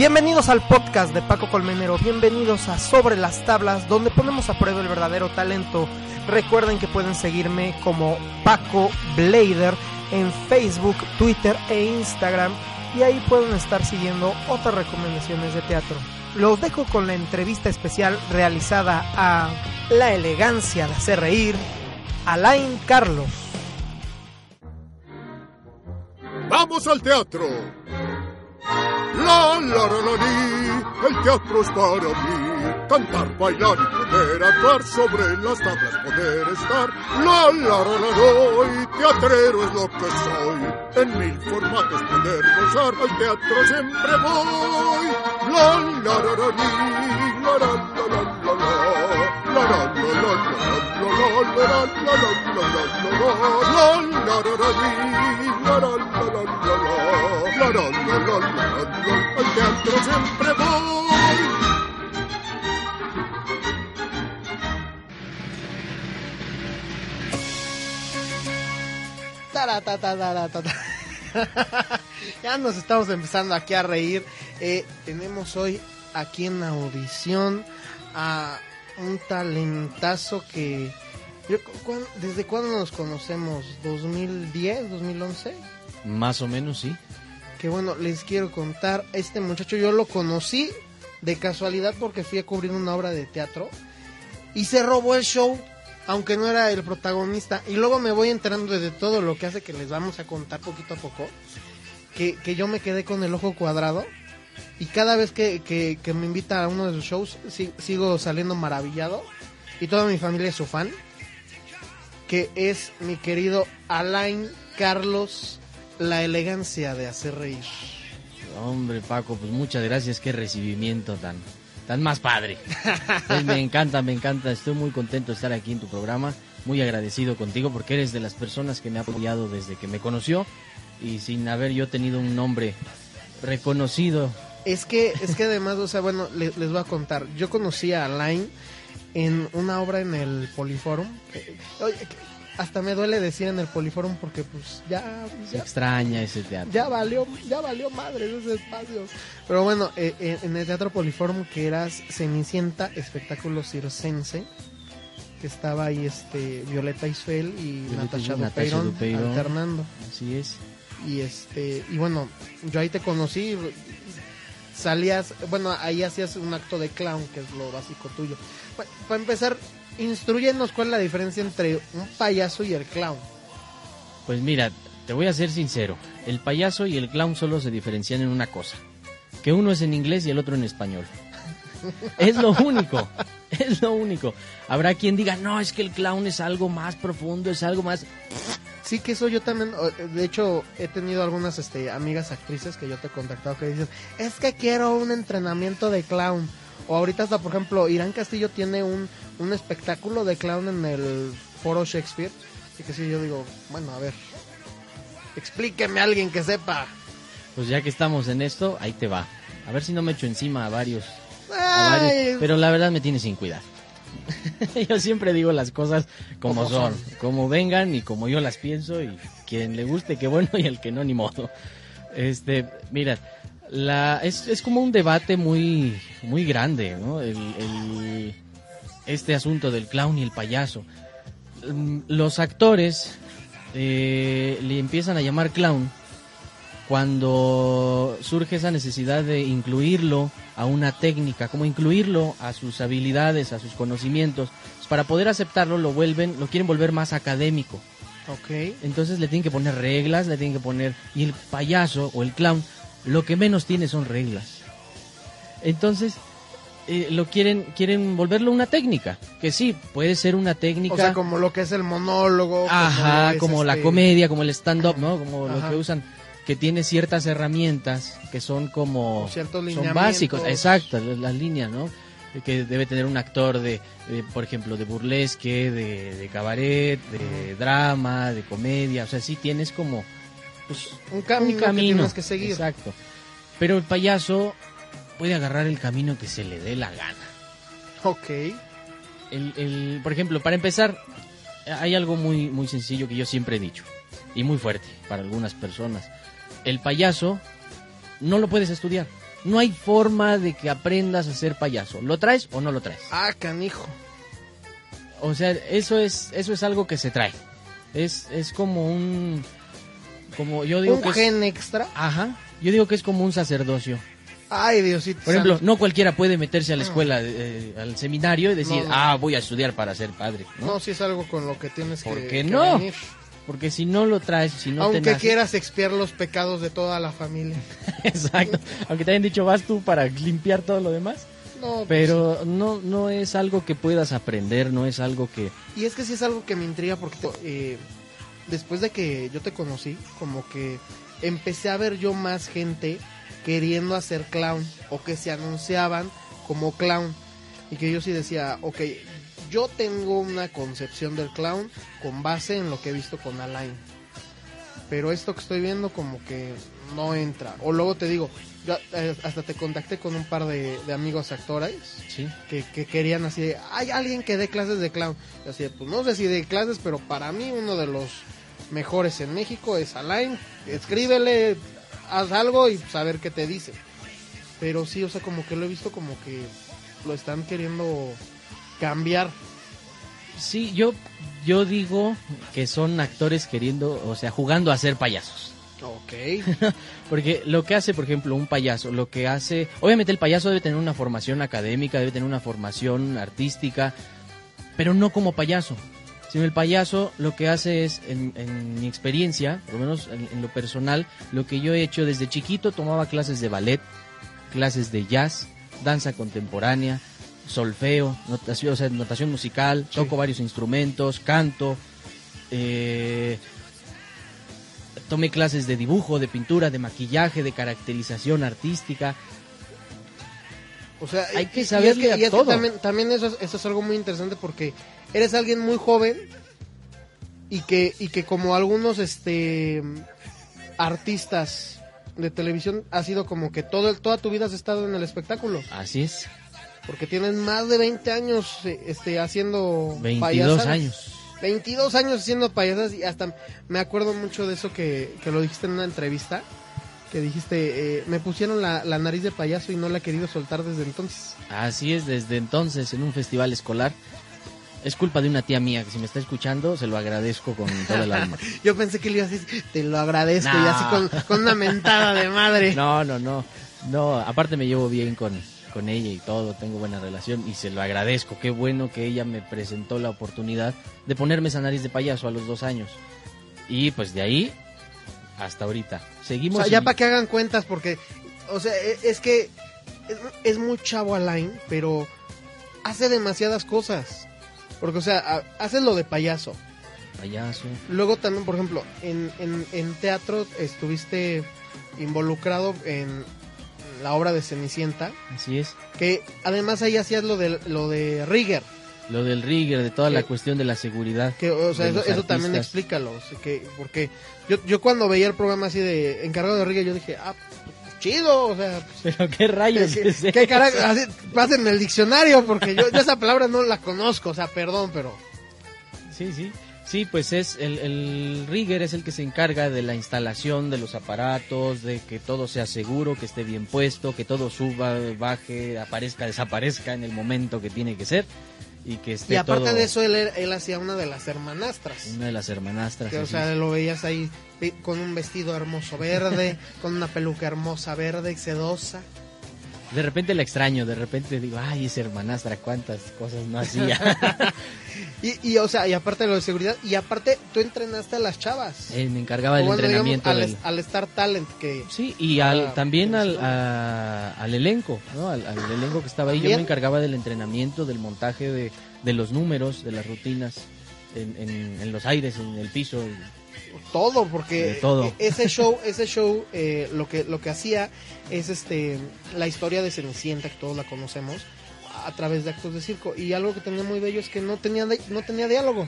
Bienvenidos al podcast de Paco Colmenero, bienvenidos a Sobre las Tablas, donde ponemos a prueba el verdadero talento. Recuerden que pueden seguirme como Paco Blader en Facebook, Twitter e Instagram y ahí pueden estar siguiendo otras recomendaciones de teatro. Los dejo con la entrevista especial realizada a La elegancia de hacer reír, Alain Carlos. ¡Vamos al teatro! La la la la li, el teatro es para mí. Cantar, bailar y poder actuar sobre las tablas, poder estar. La la la la doy, teatrero es lo que soy. En mil formatos poder gozar, al teatro siempre voy. La la la la li, la la la la la la al teatro siempre voy. ya nos estamos empezando aquí a reír. Eh, tenemos hoy aquí en la audición a un talentazo que... yo, ¿cuán- ¿Desde cuándo nos conocemos? ¿2010? ¿2011? Más o menos, sí. Que bueno, les quiero contar, este muchacho yo lo conocí de casualidad porque fui a cubrir una obra de teatro y se robó el show, aunque no era el protagonista. Y luego me voy enterando de todo lo que hace que les vamos a contar poquito a poco, que, que yo me quedé con el ojo cuadrado y cada vez que, que- me invita a uno de sus shows si- sigo saliendo maravillado y toda mi familia es su fan, que es mi querido Alain Carlos, la elegancia de hacer reír. Hombre, Paco, pues muchas gracias. Qué recibimiento tan, tan más padre. Pues me encanta, me encanta. Estoy muy contento de estar aquí en tu programa. Muy agradecido contigo porque eres de las personas que me ha apoyado desde que me conoció y sin haber yo tenido un nombre reconocido. Es que, es que además, o sea, bueno, le- les, voy a contar. Yo conocí a Alain en una obra en el Poliforum. Eh, hasta me duele decir en el Poliforum porque pues ya, Se extraña ese teatro. ya valió, ya valió madre ese espacio. Pero bueno, eh, eh, en el Teatro Poliforum que eras Cenicienta, espectáculo circense, que estaba ahí este Violeta Isfel y Violeta Natasha Dupeirón. alternando. Así es. Y este y bueno yo ahí te conocí salías bueno ahí hacías un acto de clown que es lo básico tuyo Pa- para empezar instruyenos cuál es la diferencia entre un payaso y el clown Pues mira, te voy a ser sincero. El payaso y el clown solo se diferencian en una cosa. Que uno es en inglés y el otro en español. Es lo único. Es lo único. Habrá quien diga, no, es que el clown es algo más profundo, es algo más... sí que eso yo también de hecho he tenido algunas este amigas actrices que yo te he contactado que dicen es que quiero un entrenamiento de clown o ahorita hasta por ejemplo Irán Castillo tiene un un espectáculo de clown en el foro Shakespeare así que sí yo digo bueno a ver explíqueme a alguien que sepa Pues ya que estamos en esto, ahí te va. A ver si no me echo encima a varios. a Ay, varios, pero la verdad me tiene sin cuidado. yo siempre digo las cosas como, son, son. como vengan y como yo las pienso y quien le guste qué bueno y el que no ni modo. Este, mira, la es, es como un debate muy muy grande, ¿no? El, el- este asunto del clown y el payaso. Mm, Los actores eh, le empiezan a llamar clown cuando surge esa necesidad de incluirlo a una técnica, como incluirlo a sus habilidades, a sus conocimientos, pues para poder aceptarlo lo vuelven, lo quieren volver más académico. Ok. Entonces le tienen que poner reglas, le tienen que poner y el payaso o el clown lo que menos tiene son reglas. Entonces eh, lo quieren quieren volverlo una técnica, que sí, puede ser una técnica. O sea, como lo que es el monólogo. Ajá, es, como la este, comedia, como el stand-up, ¿no? Como lo que usan, que tiene ciertas herramientas que son como... Ciertos son básicos, exacto, las, las líneas, ¿no? Que debe tener un actor de, de, por ejemplo, de burlesque, de, de cabaret, de drama, de comedia, o sea, sí tienes como... Pues, Un camino, un camino que tienes que seguir. Exacto. Pero el payaso puede agarrar el camino que se le dé la gana. Ok. El, el- por ejemplo, para empezar, hay algo muy, muy sencillo que yo siempre he dicho y muy fuerte para algunas personas. El payaso no lo puedes estudiar. No hay forma de que aprendas a ser payaso. ¿Lo traes o no lo traes? Ah, canijo. O sea, eso es, eso es algo que se trae. Es, es como un, como yo digo Un que es- gen extra. ajá, yo digo que es como un sacerdocio. Ay, Diosito. Por ejemplo, santo. no cualquiera puede meterse a la escuela, eh, al seminario y decir, No, no. ah, voy a estudiar para ser padre. ¿no? no, si es algo con lo que tienes ¿Por que, qué que no? venir. Porque si no lo traes, si no te Aunque nace- quieras expiar los pecados de toda la familia. Exacto. Aunque te hayan dicho, vas tú para limpiar todo lo demás. No, Pero no, no es algo que puedas aprender, no es algo que... Y es que sí es algo que me intriga porque eh, después de que yo te conocí, como que empecé a ver yo más gente queriendo hacer clown o que se anunciaban como clown. Y que yo sí decía, ok, yo tengo una concepción del clown con base en lo que he visto con Alain. Pero esto que estoy viendo como que no entra. O luego te digo, yo eh, hasta te contacté con un par de, de amigos actores Sí. que, que querían así hay alguien que dé clases de clown. Y así pues no sé si de clases, pero para mí uno de los mejores en México es Alain. Escríbele, haz algo y saber qué te dice. Pero sí, o sea, como que lo he visto como que lo están queriendo cambiar. Sí, yo, yo digo que son actores queriendo, o sea, jugando a ser payasos. Ok. Porque lo que hace, por ejemplo, un payaso, lo que hace... Obviamente el payaso debe tener una formación académica, debe tener una formación artística, pero no como payaso. Sino el payaso lo que hace es, en, en mi experiencia, por lo menos en, en lo personal, lo que yo he hecho desde chiquito, tomaba clases de ballet, clases de jazz, danza contemporánea, solfeo, notación, o sea, notación musical, toco varios instrumentos, canto, eh, tomé clases de dibujo, de pintura, de maquillaje, de caracterización artística. O sea, Hay que es saberle que- todo. también, también eso, es, eso es algo muy interesante porque eres alguien muy joven y que, y que como algunos este artistas de televisión ha sido como que todo toda tu vida has estado en el espectáculo. Así es, Porque tienes más de 20 años eh, este, haciendo 22 payasadas. años. 22 años haciendo payasas y hasta me acuerdo mucho de eso que, que lo dijiste en una entrevista. Que dijiste, eh, me pusieron la, la nariz de payaso y no la he querido soltar desde entonces. Así es, desde entonces en un festival escolar. Es culpa de una tía mía que si me está escuchando se lo agradezco con todo el alma. Yo pensé que le ibas a decir, te lo agradezco, No. y así con, con una mentada de madre. No, no, no. No, aparte me llevo bien con, con ella y todo, tengo buena relación y se lo agradezco. Qué bueno que ella me presentó la oportunidad de ponerme esa nariz de payaso a los dos años. Y pues de ahí hasta ahorita. O Seguimos. sea, ya para que hagan cuentas, porque, o sea, e- es que es, es muy chavo Alain, pero hace demasiadas cosas. Porque, o sea, hace lo de payaso. Payaso. Luego también, por ejemplo, en, en, en teatro estuviste involucrado en la obra de Cenicienta, Así es. que además ahí hacías lo de, lo de Rigger, Lo del rigger, de toda la cuestión de la seguridad. que, o sea, eso, eso también explícalo, que, porque yo, yo cuando veía el programa así de encargado de Rigger, yo dije, ah, pues, chido, o sea, pues, Pero qué rayos ¿Qué, es carajo? Pásenme el diccionario porque yo, yo esa palabra no la conozco, o sea, perdón, pero Sí, sí. Sí, pues es el, el rigger es el que se encarga de la instalación de los aparatos, de que todo sea seguro, que esté bien puesto, que todo suba, baje, aparezca, desaparezca en el momento que tiene que ser y que esté y aparte todo- de eso él, él hacía una de las hermanastras. una de las hermanastras. Que, o sea, lo veías ahí con un vestido hermoso verde, con una peluca hermosa verde y sedosa. De repente la extraño, de repente digo, ay, esa hermanastra, cuántas cosas no hacía. Y, y, o sea, y aparte de lo de seguridad, y aparte tú entrenaste a las chavas. Eh, me encargaba del digamos, entrenamiento al, del... al Star Talent, que Sí, y al, Ah, también al, a- al elenco, ¿no? Al, al elenco que estaba ahí. Yo me encargaba del entrenamiento, del montaje de, de los números, de las rutinas, en, en, en los aires, en el piso. Todo, porque todo. e- ese show, ese show, eh, lo que lo que hacía es este la historia de Cenicienta, que todos la conocemos, a través de actos de circo. Y algo que tenía muy bello es que no tenía no tenía diálogo.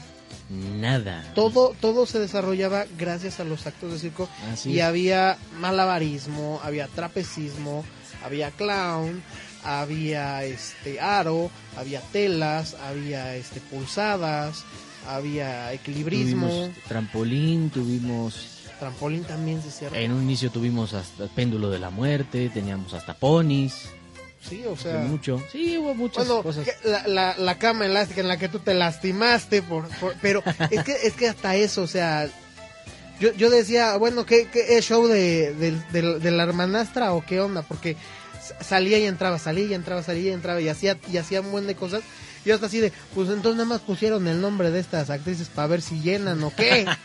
Nada. Todo, todo se desarrollaba gracias a los actos de circo. Así y es. había malabarismo, había trapecismo, había clown, había este aro, había telas, había este pulsadas, había equilibrismo, Tuvimos trampolín, tuvimos... trampolín también se cierra. En un inicio tuvimos hasta péndulo de la muerte, teníamos hasta ponis, Sí, o sea, mucho. Sí, hubo muchas bueno, cosas. la, la, la cama elástica en la que tú te lastimaste, por, por- pero es que, es que hasta eso, o sea, yo, yo decía, bueno, ¿qué, qué es show de, del- del- de la hermanastra o qué onda? Porque salía y entraba, salía y entraba, salía y entraba y hacía, y hacía un buen de cosas. Y yo hasta así de, pues entonces nada más pusieron el nombre de estas actrices para ver si llenan o qué.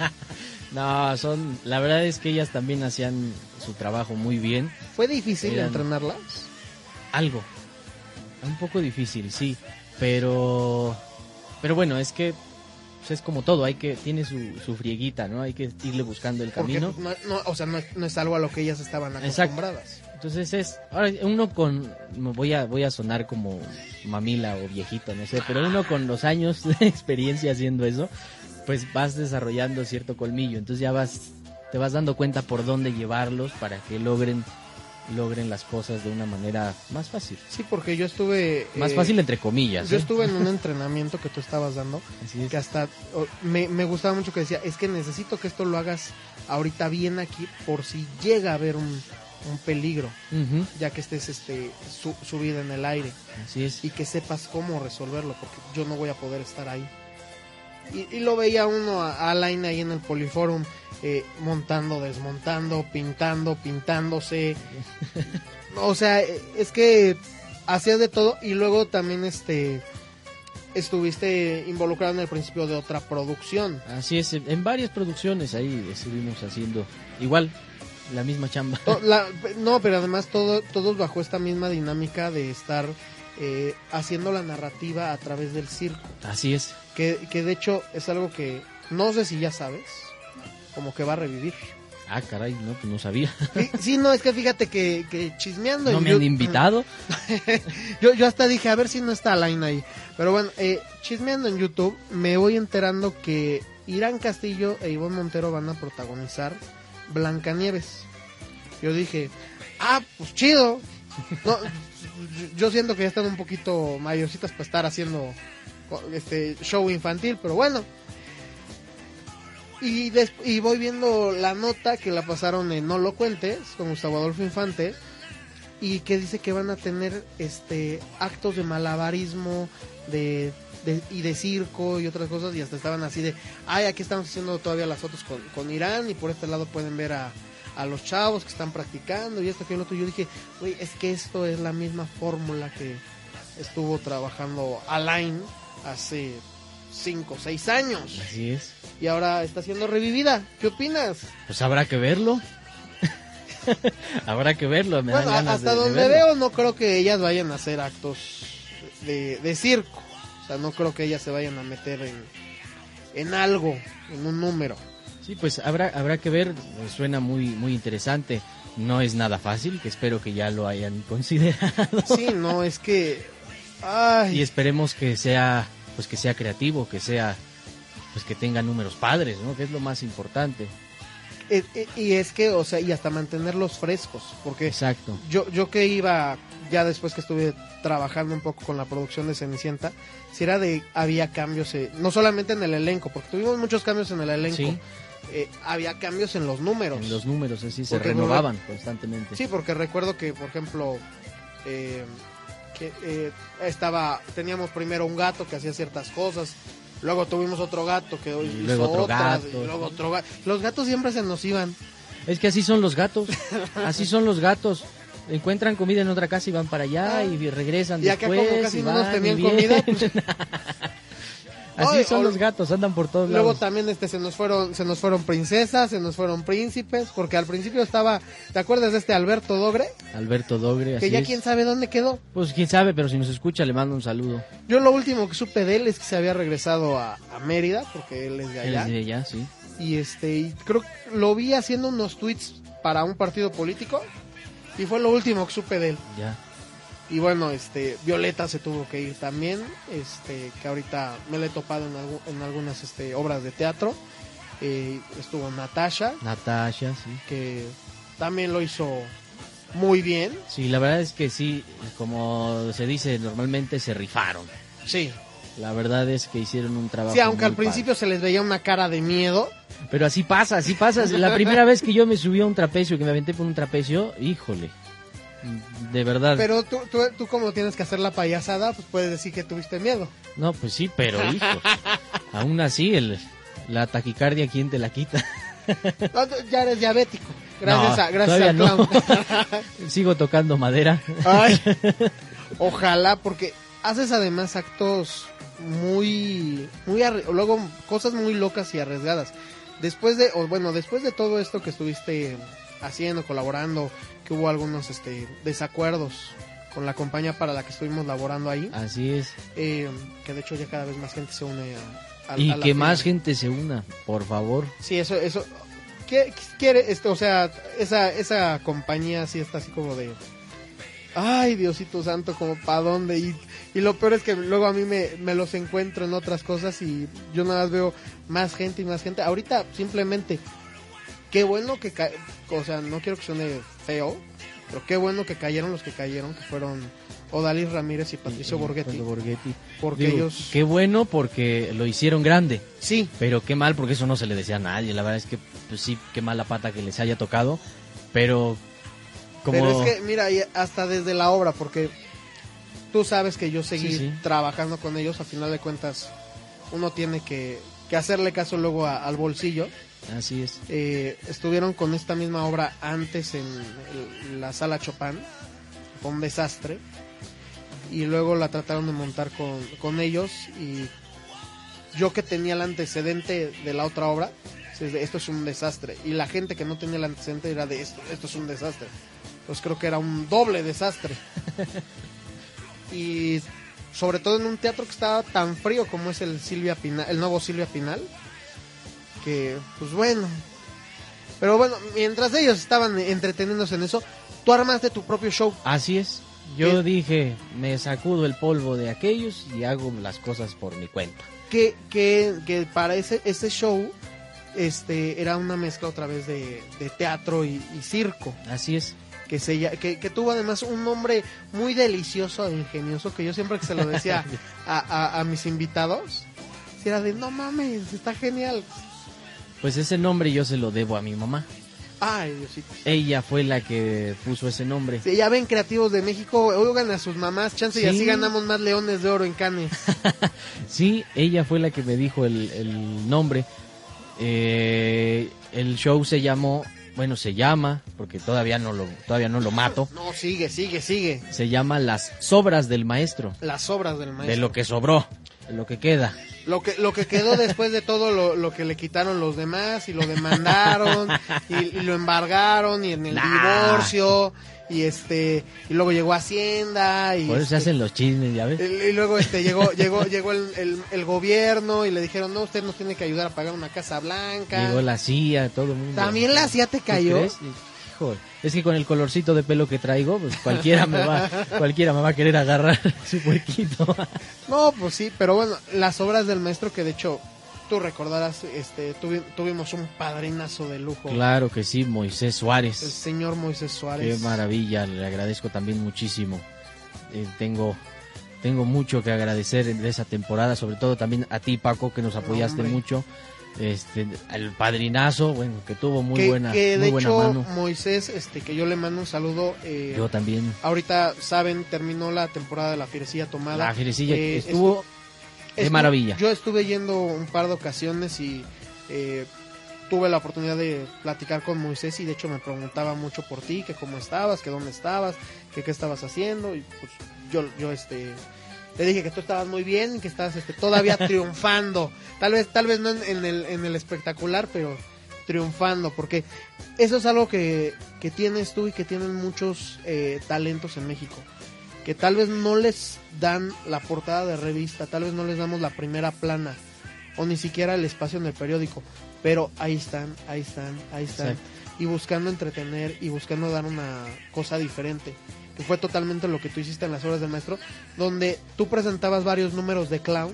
No, son... La verdad es que ellas también hacían su trabajo muy bien. Fue difícil Eran- entrenarlas. Algo. Un poco difícil, sí. Pero... Pero bueno, es que... pues, es como todo, hay que... Tiene su, su frieguita, ¿no? Hay que irle buscando el Porque, camino. no, no, o sea, no, es- no es algo a lo que ellas estaban Exacto. Entonces es, ahora uno con, voy a, voy a sonar como mamila o viejito, no sé, pero uno con los años de experiencia haciendo eso, pues vas desarrollando cierto colmillo, entonces ya vas, te vas dando cuenta por dónde llevarlos para que logren, logren las cosas de una manera más fácil, Sí, porque yo estuve... más eh, fácil entre comillas. Yo ¿eh? estuve en un entrenamiento que tú estabas dando, Así es. que hasta o, me, me gustaba mucho que decía, es que necesito que esto lo hagas ahorita bien aquí por si llega a haber un, un peligro, ya que estés este su, subida en el aire así es. y que sepas cómo resolverlo, porque yo no voy a poder estar ahí. Y, y lo veía uno a, a Alain ahí en el Poliforum, eh, montando, desmontando, pintando, pintándose. o sea, eh, es que hacías de todo y luego también este estuviste involucrado en el principio de otra producción. Así es, en varias producciones ahí estuvimos haciendo igual la misma chamba. La- no, pero además todo, todos bajo esta misma dinámica de estar eh, haciendo la narrativa a través del circo. Así es. Que, que de hecho es algo que no sé si ya sabes, como que va a revivir. Ah, caray, no, pues no sabía. Sí, sí, no, es que fíjate que, que chismeando. No me han Yu- invitado. Yo, yo hasta dije, a ver si no está Alain ahí. Pero bueno, eh, chismeando en YouTube, me voy enterando que Irán Castillo e Ivonne Montero van a protagonizar Blancanieves. Yo dije, ah, pues chido. Yo- siento que ya están un poquito mayorcitas para estar haciendo este show infantil, pero bueno. Y, y voy viendo la nota que la pasaron en No lo cuentes con Gustavo Adolfo Infante y que dice que van a tener este actos de malabarismo de, de- y de circo y otras cosas y hasta estaban así de ay aquí estamos haciendo todavía las fotos con, con Irán y por este lado pueden ver a, a los chavos que están practicando y esto que lo otro yo dije güey es que esto es la misma fórmula que estuvo trabajando Alain hace cinco o seis años Así es. y ahora está siendo revivida ¿qué opinas? Pues habrá que verlo. habrá que verlo. Me Bueno, dan ganas hasta de- de donde verlo. veo no creo que ellas vayan a hacer actos de, de circo. O sea, no creo que ellas se vayan a meter en, en algo, en un número. Sí, pues habrá, habrá que ver. Suena muy, muy interesante. No es nada fácil, que espero que ya lo hayan considerado. Sí, no, es que... Ay, Y esperemos que sea, pues que sea creativo, que sea, pues que tenga números padres, ¿no? Que es lo más importante. Y es que, o sea, y hasta mantenerlos frescos, porque Exacto. yo, yo que iba, ya después que estuve trabajando un poco con la producción de Cenicienta, si era de, había cambios, eh, no solamente en el elenco, porque tuvimos muchos cambios en el elenco, Sí. eh, había cambios en los números. En los números así se no- renovaban constantemente. Sí, porque recuerdo que, por ejemplo, eh, que eh, estaba, teníamos primero un gato que hacía ciertas cosas, luego tuvimos otro gato que Y hizo luego otro otras, gato. y luego otro gato. Los gatos siempre se nos iban. Es que así son los gatos. Así son los gatos. encuentran comida en otra casa y van para allá Ah. y regresan Y acá después. como casi y no nos tenían comida, pues, Así son los gatos, andan por todos Luego lados. también este se nos fueron se nos fueron princesas, se nos fueron príncipes, porque al principio estaba, ¿te acuerdas de este Alberto Dogre? Alberto Dogre, Que así ya es. quién sabe dónde quedó. Pues quién sabe, pero si nos escucha le mando un saludo. Yo lo último que supe de él es que se había regresado a, a Mérida, porque él es de Él allá. es de allá, sí. Y este, y creo que lo vi haciendo unos tweets para un partido político. Y fue lo último que supe de él. Ya. Y bueno, este, Violeta se tuvo que ir también, este, que ahorita me la he topado en, algu- en algunas este, obras de teatro. Eh, estuvo Natasha, Natasha, sí. que también lo hizo muy bien. Sí, la verdad es que sí, como se dice normalmente, se rifaron. Sí. La verdad es que hicieron un trabajo. Sí, aunque muy al principio se les veía una cara de miedo. Pero así pasa, así pasa. La primera vez que yo me subí a un trapecio, que me aventé por un trapecio, híjole. De verdad. Pero tú, tú, tú como tienes que hacer la payasada, pues puedes decir que tuviste miedo. No, pues sí, pero hijo. Aún así, el, la taquicardia, ¿quién te la quita? No, ya eres diabético. Gracias No, a, gracias no. Sigo tocando madera. Ay, ojalá, porque haces además actos muy, muy, luego cosas muy locas y arriesgadas. Después de, o bueno, después de todo esto que estuviste haciendo, colaborando, que hubo algunos, este, desacuerdos con la compañía para la que estuvimos laborando ahí, Así es. eh, que de hecho ya cada vez más gente se une a, a- Y a que más gente se una, por favor. Sí, eso, eso. ¿Qué quiere esto? O sea, esa, esa compañía sí está así como de. Ay, Diosito Santo, como para dónde. Y, y lo peor es que luego a mí me, me los encuentro en otras cosas y yo nada más veo más gente y más gente. Ahorita simplemente, qué bueno que. ca- O sea, no quiero que suene feo, pero qué bueno que cayeron los que cayeron, que fueron Odalis Ramírez y Patricio Y- y Borghetti. Porque Digo, ellos. Qué bueno porque lo hicieron grande. Sí, Pero qué mal porque eso no se le decía a nadie. La verdad es que, pues sí, qué mala pata que les haya tocado. Pero, como. Pero es que, mira, hasta desde la obra, porque tú sabes que yo seguí Sí, sí. trabajando con ellos, a final de cuentas, uno tiene que, que hacerle caso luego a- al bolsillo. Así es. Eh, estuvieron con esta misma obra antes en el- la sala Chopin, fue un desastre, y luego la trataron de montar con, con ellos, y yo que tenía el antecedente de la otra obra, de, esto es un desastre, y la gente que no tenía el antecedente era de esto, esto es un desastre. Pues creo que era un doble desastre. y sobre todo en un teatro que estaba tan frío como es el Silvia Pinal, el nuevo Silvia Pinal, que pues bueno. Pero bueno, mientras ellos estaban entreteniéndose en eso, tú armaste tu propio show. Así es. Yo ¿Qué? dije, me sacudo el polvo de aquellos y hago las cosas por mi cuenta. Que, que, que para ese, ese show este era una mezcla otra vez de, de teatro y, y circo. Así es. Que, se, que, que tuvo además un nombre muy delicioso e ingenioso que yo siempre que se lo decía a, a, a mis invitados, sí era de no mames, está genial. Pues ese nombre yo se lo debo a mi mamá. Ay, Diosito. Ella fue la que puso ese nombre. Sí, ya ven creativos de México, oigan a sus mamás, chance y Sí. así ganamos más leones de oro en Cannes. Sí, ella fue la que me dijo el, el nombre. Eh, el show se llamó, bueno, se llama, porque todavía no lo, todavía no lo mato. No, sigue, sigue, sigue. Se llama Las Sobras del Maestro. Las obras del maestro. De lo que sobró, de lo que queda. Lo que, lo que quedó después de todo lo, lo que le quitaron los demás y lo demandaron y, y lo embargaron y en el Nah. divorcio y este y luego llegó Hacienda y, Por eso se este, hacen los chismes, ya ves. y, y luego este llegó llegó llegó el, el, el gobierno y le dijeron no usted nos tiene que ayudar a pagar una casa blanca Llegó la CIA, todo el mundo. también la CIA te ¿Tú cayó es que con el colorcito de pelo que traigo, pues cualquiera me va, cualquiera me va a querer agarrar su puerquito. no pues sí pero bueno las obras del maestro que de hecho tú recordarás este tuvi- tuvimos un padrinazo de lujo Claro que sí, Moisés el Suárez. señor Moisés Suárez Qué maravilla, le agradezco también muchísimo. Eh, tengo tengo mucho que agradecer de esa temporada, sobre todo también a ti Paco que nos apoyaste hombre. mucho. Este, al padrinazo, bueno, que tuvo muy que, buena, que de muy buena hecho mano. Moisés este que yo le mando un saludo eh, Yo también. ahorita saben terminó la temporada de la Fierecilla Tomada La Fierecilla Eh, estuvo de estu- maravilla. yo estuve yendo un par de ocasiones y eh, tuve la oportunidad de platicar con Moisés y de hecho me preguntaba mucho por ti, que cómo estabas, que dónde estabas, que qué estabas haciendo y pues yo, yo este le dije que tú estabas muy bien, que estabas este, todavía triunfando, tal vez tal vez no en, en el, en el espectacular, pero triunfando, porque eso es algo que, que tienes tú y que tienen muchos eh, talentos en México, que tal vez no les dan la portada de revista, tal vez no les damos la primera plana o ni siquiera el espacio en el periódico, pero ahí están, ahí están, ahí están, y buscando entretener y buscando dar una cosa diferente. Que fue totalmente lo que tú hiciste en las horas del maestro, donde tú presentabas varios números de clown,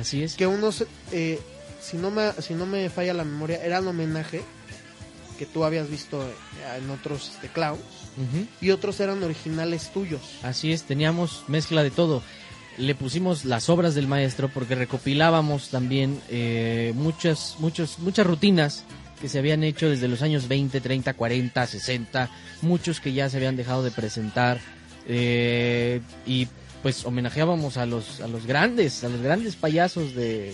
Así es. que unos, eh, si, no me, si no me falla la memoria, eran homenaje que tú habías visto eh, en otros este, clowns, y otros eran originales tuyos. Así es, teníamos mezcla de todo. Le pusimos las obras del maestro porque recopilábamos también eh, muchas, muchos, muchas rutinas que se habían hecho desde los años 20, 30, 40, 60, muchos que ya se habían dejado de presentar eh, y pues homenajeábamos a los, a los grandes, a los grandes payasos de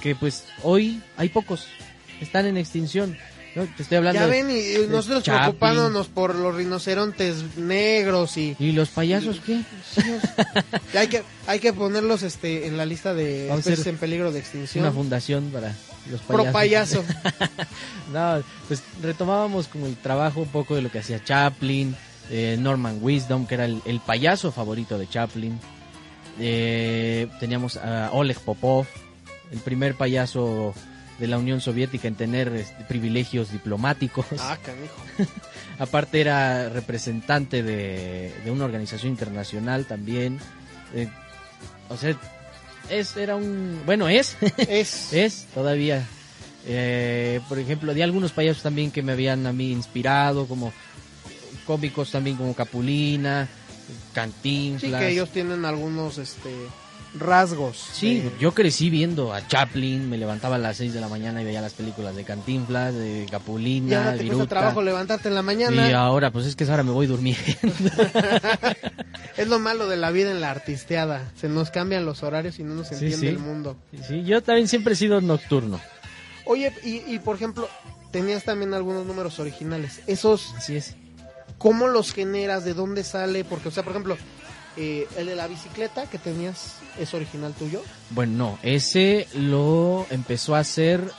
que pues hoy hay pocos, están en extinción. ¿no? Te estoy hablando Ya ven, y, nosotros Chaplin. preocupándonos por los rinocerontes negros y... ¿Y los payasos qué? hay que hay que ponerlos este en la lista de especies en peligro de extinción. una fundación para los Pro payaso. No, pues retomábamos como el trabajo un poco de lo que hacía Chaplin, eh, Norman Wisdom, que era el, el payaso favorito de Chaplin. Eh, teníamos a Oleg Popov, el primer payaso de la Unión Soviética en tener este, privilegios diplomáticos. ah, canijo. Aparte era representante de, de una organización internacional también. Eh, o sea, es, era un... Bueno, es. Es Es todavía. Eh, por ejemplo, de algunos payasos también que me habían a mí inspirado, como cómicos también como Capulina, sí Cantinflas. que ellos tienen algunos este rasgos. Sí, yo crecí viendo a Chaplin, me levantaba a las 6 de la mañana y veía las películas de Cantinflas, de y Capulina, ahora te cuesta trabajo levantarte en la Y mañana. ahora, pues es que ahora me voy durmiendo. Es lo malo de la vida en la artisteada. Se nos cambian los horarios y no nos Sí, entiende sí. el mundo. Sí, yo también siempre he sido nocturno. Oye, y, y por ejemplo, tenías también algunos números originales. Esos, Así es. ¿cómo los generas? ¿De dónde sale? Porque, o sea, por ejemplo, eh, el de la bicicleta que tenías, ¿es original tuyo? Bueno, no, ese lo empezó a hacer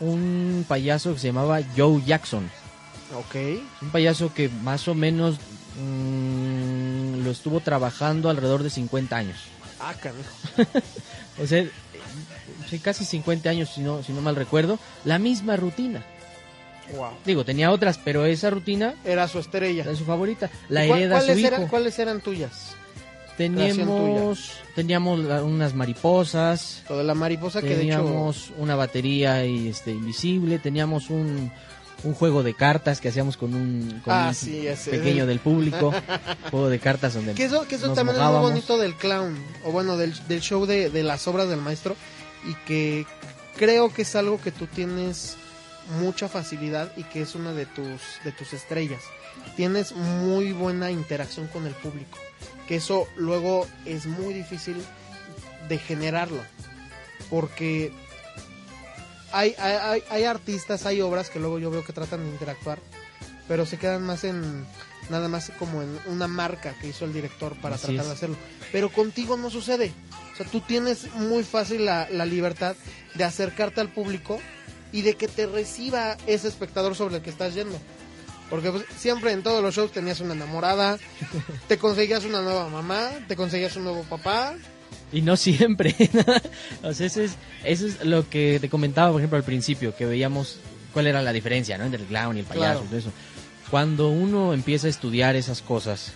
un payaso que se llamaba Joe Jackson. Ok. Un payaso que más o menos mm, lo estuvo trabajando alrededor de 50 años. Ah, canijo. O sea, casi 50 años, si no, si no mal recuerdo. La misma rutina. Wow. Digo, tenía otras, pero esa rutina Era su estrella. era su favorita. La ¿Y cuál- hereda su ¿cuáles, hijo. eran, ¿Cuáles eran tuyas? Teníamos, teníamos unas mariposas. Lo de la mariposa que de hecho... teníamos una batería y, este invisible, teníamos un, un juego de cartas que hacíamos con un, con Ah, un sí, ese. pequeño del público, juego de cartas donde Que eso, que eso nos también es muy mojábamos. bonito del clown, o bueno, del, del show de, de las obras del maestro, y que creo que es algo que tú tienes mucha facilidad y que es una de tus, de tus estrellas. Tienes muy buena interacción con el público, que eso luego es muy difícil de generarlo, porque hay, hay, artistas, hay obras que luego yo veo que tratan de interactuar, pero se quedan más en nada más como en una marca que hizo el director para Así tratar de hacerlo. Pero contigo no sucede. O sea, tú tienes muy fácil la, la libertad de acercarte al público y de que te reciba ese espectador sobre el que estás yendo. Porque pues, siempre en todos los shows tenías una enamorada, te conseguías una nueva mamá, te conseguías un nuevo papá. Y no siempre. o sea, eso es, eso es lo que te comentaba, por ejemplo, al principio, que veíamos cuál era la diferencia ¿no? entre el clown y el payaso. Claro. y todo eso. Cuando uno empieza a estudiar esas cosas,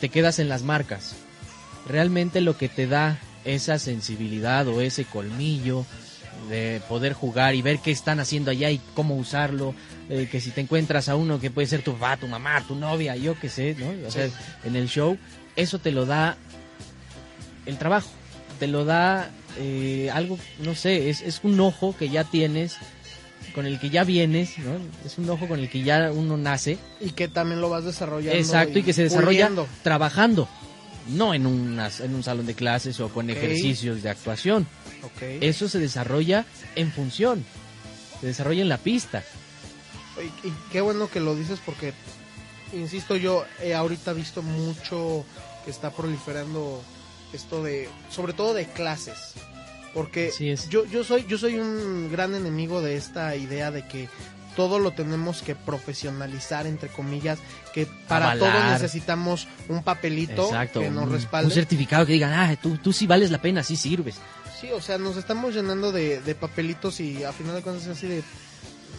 te quedas en las marcas. Realmente lo que te da esa sensibilidad o ese colmillo de poder jugar y ver qué están haciendo allá y cómo usarlo, eh, que si te encuentras a uno que puede ser tu papá, tu mamá, tu novia, yo qué sé, ¿no? O sea, en el show, eso te lo da el trabajo, te lo da eh, algo, no sé, es, es un ojo que ya tienes, con el que ya vienes, ¿no? Es un ojo con el que ya uno nace, Y que también lo vas desarrollando. exacto, y que se desarrolla puliendo. trabajando, no en, unas, en un salón de clases o con ejercicios de actuación. Eso se desarrolla en función. se desarrolla en la pista. Y, y qué bueno que lo dices porque, insisto, yo he ahorita visto mucho que está proliferando esto de, sobre todo de clases. Porque yo, yo soy, yo soy un gran enemigo de esta idea de que todo lo tenemos que profesionalizar, entre comillas, que para Avalar. todo necesitamos un papelito Exacto. que nos respalde. Un certificado que digan, ah, tú, tú sí vales la pena, sí sirves. Sí, o sea, nos estamos llenando de, de papelitos y a final de cuentas es así de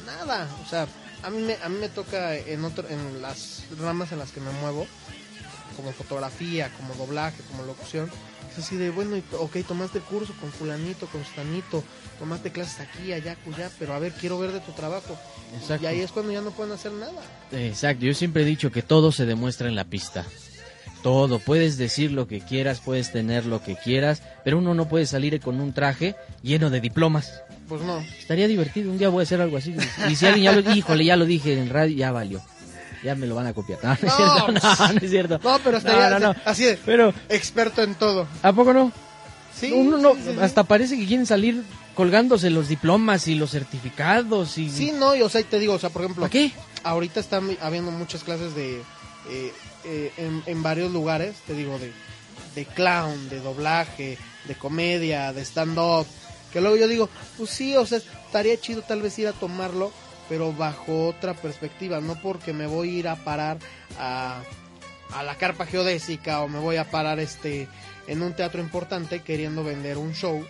nada. O sea, a mí me, a mí me toca en otro, en las ramas en las que me muevo, como fotografía, como doblaje, como locución. Es así de, bueno, y- ok, tomaste el curso con fulanito, con sustanito, tomaste clases aquí, allá, allá, pero a ver, quiero ver de tu trabajo. Exacto. Y ahí es cuando ya no pueden hacer nada. Exacto, yo siempre he dicho que todo se demuestra en la pista. Todo, puedes decir lo que quieras, puedes tener lo que quieras, pero uno no puede salir con un traje lleno de diplomas. Pues no. Estaría divertido, un día voy a hacer algo así. Y si alguien ya lo, híjole, ya lo dije en radio, ya valió. Ya me lo van a copiar. No, no es No, cierto, no, no es cierto. No, pero estaría No, así de Pero, experto en todo. ¿a poco no? Sí, Uno no, sí, sí, sí. hasta parece que quieren salir colgándose los diplomas y los certificados y... Sí, no, y o sea, y te digo, o sea, por ejemplo, ¿Para qué? ahorita están habiendo muchas clases de eh, eh, en, en varios lugares, te digo, de, de clown, de doblaje, de comedia, de stand-up, que luego yo digo, pues sí, o sea, estaría chido tal vez ir a tomarlo, pero bajo otra perspectiva, no porque me voy a ir a parar a, a la carpa geodésica o me voy a parar este en un teatro importante queriendo vender un show,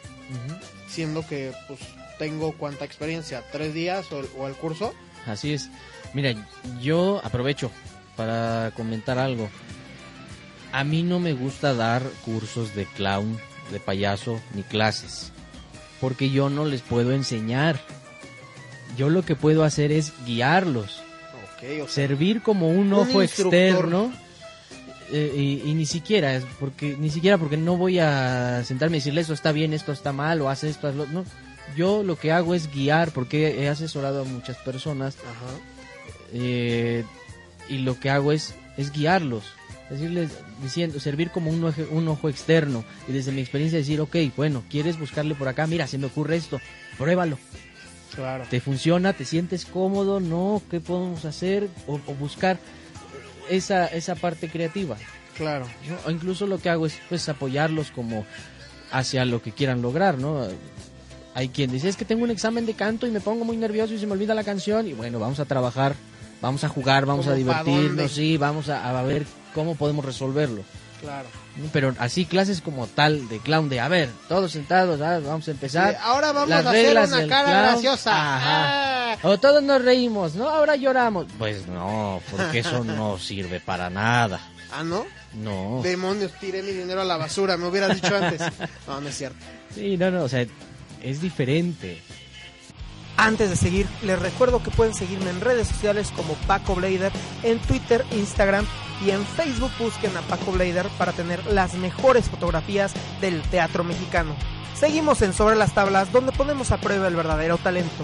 siendo que pues tengo cuánta experiencia, tres días o o el curso. Así es. Mira, yo aprovecho para comentar algo. A mí no me gusta dar cursos de clown, de payaso, ni clases. Porque yo no les puedo enseñar. Yo lo que puedo hacer es guiarlos. Servir como un Un ojo instructor. externo. eh, y, y ni siquiera, porque ni siquiera porque no voy a sentarme y decirle esto está bien, esto está mal, o haz esto, haz lo-". No, yo lo que hago es guiar, porque he asesorado a muchas personas Ajá. eh, y lo que hago es, es guiarlos, decirles, diciendo, servir como un ojo, un ojo externo y desde mi experiencia decir, ok, bueno, quieres buscarle por acá, mira, se me ocurre esto, pruébalo, Claro. te funciona, te sientes cómodo, no, ¿qué podemos hacer? O, o buscar esa, esa parte creativa. Claro. ¿no? O incluso lo que hago es pues apoyarlos como hacia lo que quieran lograr, ¿no? Hay quien dice, es que tengo un examen de canto y me pongo muy nervioso y se me olvida la canción y bueno, vamos a trabajar, vamos a jugar, vamos a divertirnos, sí, vamos a, a ver cómo podemos resolverlo. Claro. Pero así clases como tal de clown de, a ver, todos sentados, ah, vamos a empezar. Sí, ahora vamos las a hacer una cara clown. graciosa. Ajá. Ah. O todos nos reímos, ¿no? Ahora lloramos. Pues no, porque eso no sirve para nada. Ah, ¿no? No. Demonios, tiré mi dinero a la basura, me hubieras dicho antes. No, no es cierto. Sí, no, no, o sea, es diferente. Antes de seguir, les recuerdo que pueden seguirme en redes sociales como Paco Blader, en Twitter, Instagram y en Facebook busquen a Paco Blader para tener las mejores fotografías del teatro mexicano. Seguimos en Sobre las Tablas, donde ponemos a prueba el verdadero talento.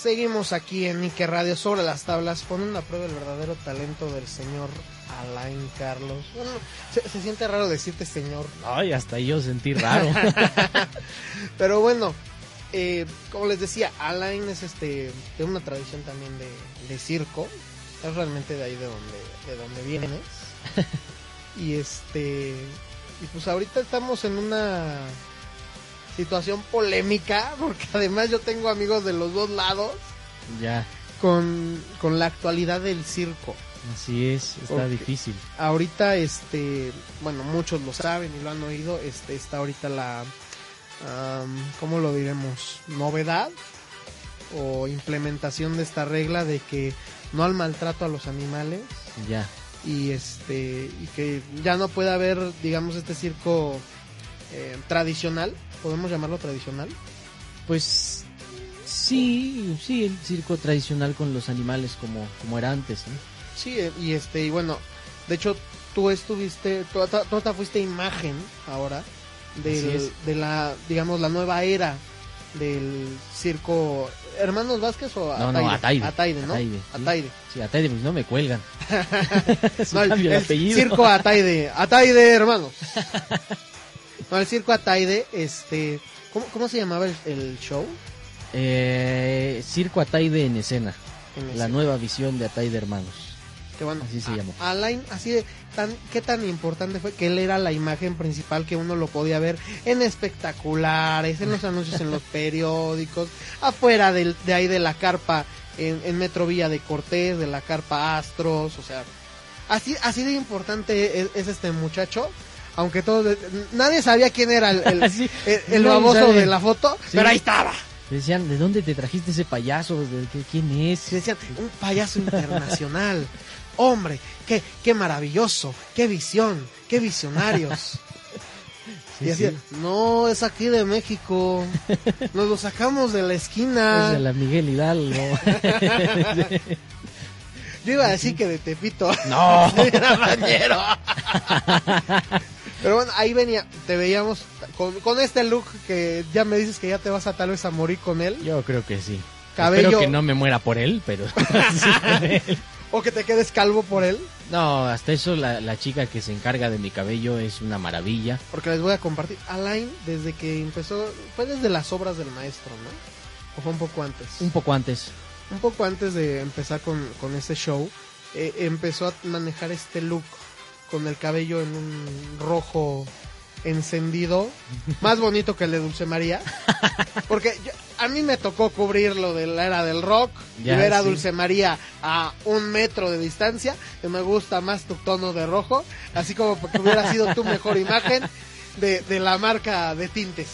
Seguimos aquí en Nike Radio sobre las tablas, poniendo a prueba el verdadero talento del señor Alain Carlos. Bueno, se, se siente raro decirte señor, Ay, hasta yo sentí raro. pero bueno, eh, como les decía, Alain es este de una tradición también de, de circo, es realmente de ahí de donde de donde vienes. y este y pues ahorita estamos en una situación polémica porque además yo tengo amigos de los dos lados ya, con, con la actualidad del circo. Así es, está difícil. Ahorita, este, bueno, muchos lo saben y lo han oído, este, está ahorita la, ¿cómo lo diremos? Novedad o implementación de esta regla de que no al maltrato a los animales Ya, y este y que ya no puede haber, digamos, este circo eh, tradicional, podemos llamarlo tradicional. pues sí, sí, el circo tradicional con los animales como, como era antes, ¿no? Sí, eh, y este, y bueno, de hecho, tú estuviste, tú, hasta fuiste imagen ahora del- de la, digamos, la nueva era del circo Hermanos Vázquez o No, no, Ataide. Ataide, ¿no? Ataide, sí. Ataide. Sí, Ataide, pues no me cuelgan. No, el, el apellido. circo Ataide, Ataide Hermanos. No, el circo Ataide, este, ¿cómo, cómo se llamaba el, el show? Eh, Circo Ataide en escena. En La ese- nueva visión de Ataide Hermanos. Que bueno, así se a- llamó. Alain, así de, tan, qué tan importante fue que él era la imagen principal que uno lo podía ver en espectaculares, en los anuncios en los periódicos, afuera del, de ahí de la carpa en, en Metro Villa de Cortés, de la carpa Astros, o sea, así, así de importante es, es este muchacho. Aunque todos, nadie sabía quién era el, el, Sí, el- el nadie baboso sabe. de la foto, Sí. pero ahí estaba. Decían, ¿de dónde te trajiste ese payaso? ¿De qué- ¿Quién es? Decían, un payaso internacional. Hombre, qué, qué maravilloso, qué visión, qué visionarios. Sí, y decían, no, es aquí de México. Nos lo sacamos de la Es esquina. de la Miguel Hidalgo. Yo iba a decir que de Tepito. no. Era bañero. Pero bueno, ahí venía, te veíamos con, con este look que ya me dices que ya te vas a tal vez a morir con él. Yo creo que sí. Cabello- Espero que no me muera por él, pero... O que te quedes calvo por él. No, hasta eso la, la chica que se encarga de mi cabello es una maravilla. Porque les voy a compartir. Alain, desde que empezó, fue desde las obras del maestro, ¿no? O fue un poco antes. Un poco antes. Un poco antes de empezar con, con ese show, eh, empezó a manejar este look con el cabello en un rojo encendido, más bonito que el de Dulce María. Porque yo- a mí me tocó cubrir lo de la era del rock Ya, y ver a sí. Dulce María a un metro de distancia, que me gusta más tu tono de rojo, así como porque hubiera sido tu mejor imagen de, de la marca de tintes.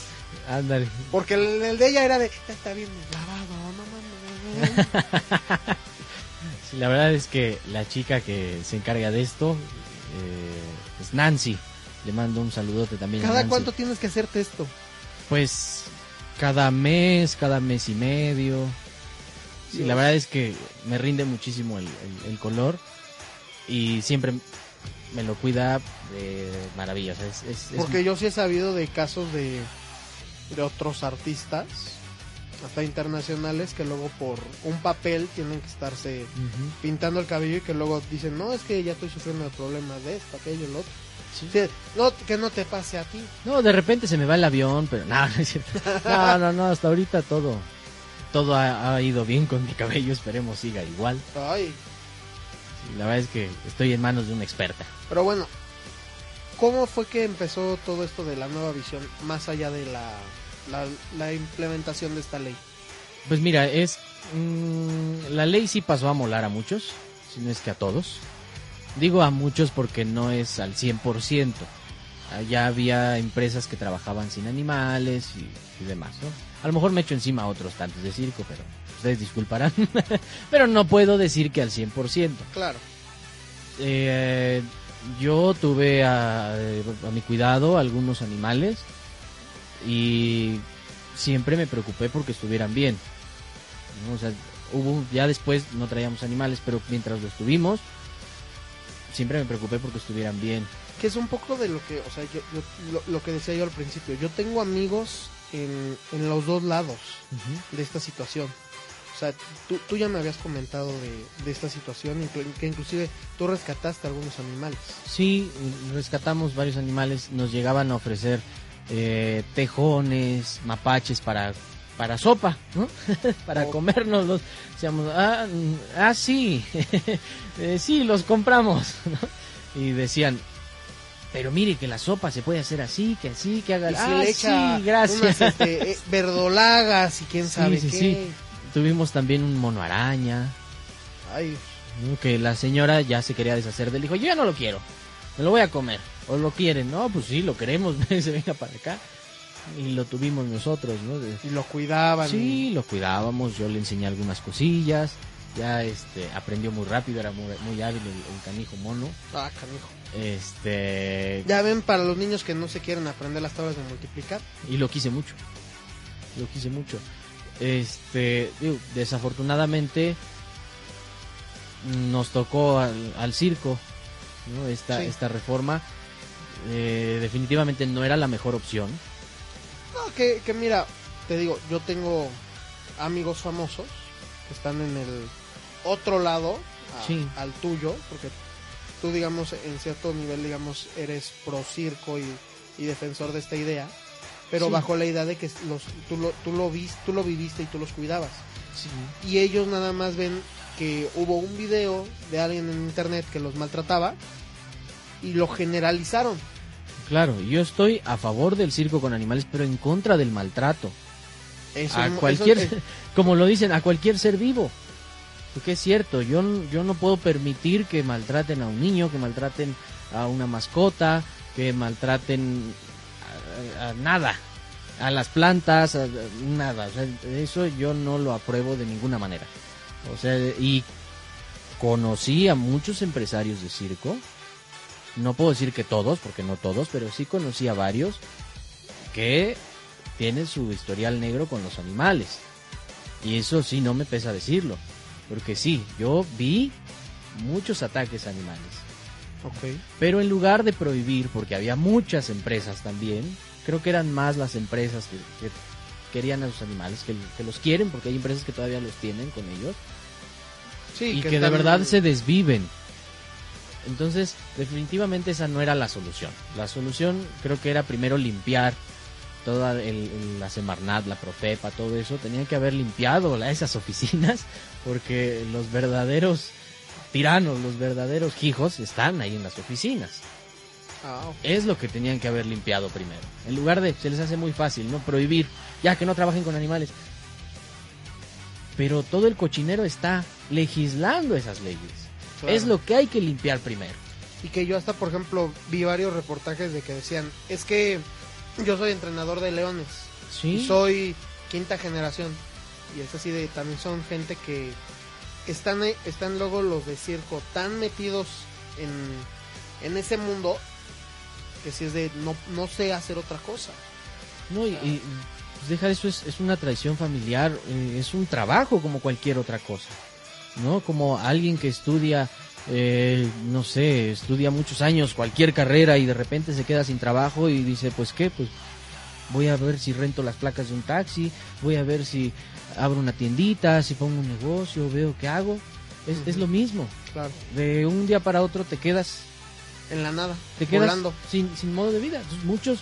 Ándale. Porque el, el de ella era de, "Ya está bien lavado, no mames. Sí, la verdad es que la chica que se encarga de esto eh, es Nancy. Le mando un saludote también a ¿Cada cuánto tienes que hacerte esto? Pues cada mes, cada mes y medio. Sí, la verdad es que me rinde muchísimo el, el- el color y siempre me lo cuida de maravilla. o sea, es- es- es- Porque yo sí he sabido de casos de, de otros artistas, hasta internacionales, que luego por un papel tienen que estarse pintando el cabello y que luego dicen, no, es que ya estoy sufriendo de problemas de esto, aquello, lo otro. Sí. Sí, no, que no te pase a ti. No, de repente se me va el avión, pero no, no es cierto. No, no, no, hasta ahorita todo todo ha, ha ido bien con mi cabello, esperemos siga igual. Ay, Sí, la verdad es que estoy en manos de una experta. pero bueno, ¿cómo fue que empezó todo esto de la nueva visión, más allá de la, la, la implementación de esta ley? Pues mira, es mm, la ley sí pasó a molar a muchos, si no es que a todos. Digo a muchos porque no es al 100%. Ya había empresas que trabajaban sin animales y, y demás, ¿no? A lo mejor me echo encima a otros tantos de circo, pero ustedes disculparán. pero no puedo decir que al 100%. Claro. Eh, yo tuve a, a mi cuidado algunos animales y siempre me preocupé porque estuvieran bien. O sea, hubo, ya después no traíamos animales, pero mientras los tuvimos, siempre me preocupé porque estuvieran bien. que es un poco de lo que, o sea, yo, yo- lo, lo que decía yo al principio. Yo tengo amigos en, en los dos lados de esta situación. O sea, tú, tú ya me habías comentado de, de esta situación, que inclusive tú rescataste algunos animales. Sí, rescatamos varios animales, nos llegaban a ofrecer eh, tejones, mapaches para para sopa, ¿no? para Oh. comérnoslos. Decíamos, ah, mm, ah sí, Eh, sí, los compramos. ¿no? Y decían, pero mire que la sopa se puede hacer así, que así, que haga... Y si ah, le echa sí, gracias. unas este, eh, verdolagas y quién sabe sí, qué. sí. Tuvimos también un mono araña, Ay, que la señora ya se quería deshacer del hijo. Yo ya no lo quiero, me lo voy a comer. ¿O lo quieren? No, pues sí, lo queremos, se venga para acá. Y lo tuvimos nosotros, ¿no? Y lo cuidaban. Sí, lo cuidábamos, yo le enseñé algunas cosillas. Ya este aprendió muy rápido, era muy, muy hábil el, el canijo mono. Ah, canijo. Este Ya ven, para los niños que no se quieren aprender las tablas de multiplicar. y lo quise mucho. Lo quise mucho. Este, digo, desafortunadamente nos tocó al, al circo, ¿no? Esta, Sí. esta reforma eh, definitivamente no era la mejor opción. Que, que mira, te digo, yo tengo amigos famosos que están en el otro lado a- Sí. al tuyo, porque tú, digamos, en cierto nivel, digamos, eres pro circo y y defensor de esta idea, pero Sí. bajo la idea de que los, tú, lo, tú, lo vis, tú lo viviste y tú los cuidabas. Sí. Y ellos nada más ven que hubo un video de alguien en internet que los maltrataba y lo generalizaron. Claro, yo estoy a favor del circo con animales, pero en contra del maltrato. Eso, a eso- cualquier, eh, como lo dicen, a cualquier ser vivo. Porque es cierto, yo, yo no puedo permitir que maltraten a un niño, que maltraten a una mascota, que maltraten a, a nada, a las plantas, a nada. O sea, eso yo no lo apruebo de ninguna manera. O sea, y conocí a muchos empresarios de circo. No puedo decir que todos, porque no todos, pero sí conocí a varios que tienen su historial negro con los animales. Y eso sí no me pesa decirlo. Porque sí, yo vi muchos ataques a animales. ok. Pero en lugar de prohibir, porque había muchas empresas también, creo que eran más las empresas que, que querían a sus animales, que, que los quieren, porque hay empresas que todavía los tienen con ellos, Sí, y que, de verdad se desviven. Entonces, definitivamente esa no era la solución. La solución creo que era primero limpiar toda el, el- la Semarnat, la Profepa, todo eso. Tenían que haber limpiado esas oficinas porque los verdaderos tiranos, los verdaderos hijos están ahí en las oficinas. Ah. Es lo que tenían que haber limpiado primero. En lugar de, se les hace muy fácil, ¿no? Prohibir, ya que no trabajen con animales. Pero todo el cochinero está legislando esas leyes. Claro. Es lo que hay que limpiar primero. Y que yo hasta, por ejemplo, vi varios reportajes de que decían, es que yo soy entrenador de leones Sí. y soy quinta generación. Y es así de, también son gente que están, ahí- están luego los de circo tan metidos en, en ese mundo que si es de, no, no sé hacer otra cosa. No, y, y, pues deja eso, es, es una tradición familiar, eh, es un trabajo como cualquier otra cosa. ¿No? Como alguien que estudia, eh, no sé, estudia muchos años cualquier carrera y de repente se queda sin trabajo y dice, pues qué, pues voy a ver si rento las placas de un taxi, voy a ver si abro una tiendita, si pongo un negocio, veo qué hago. Es, es lo mismo. Claro, De un día para otro te quedas en la nada, te quedas volando. sin, sin modo de vida. Entonces, muchos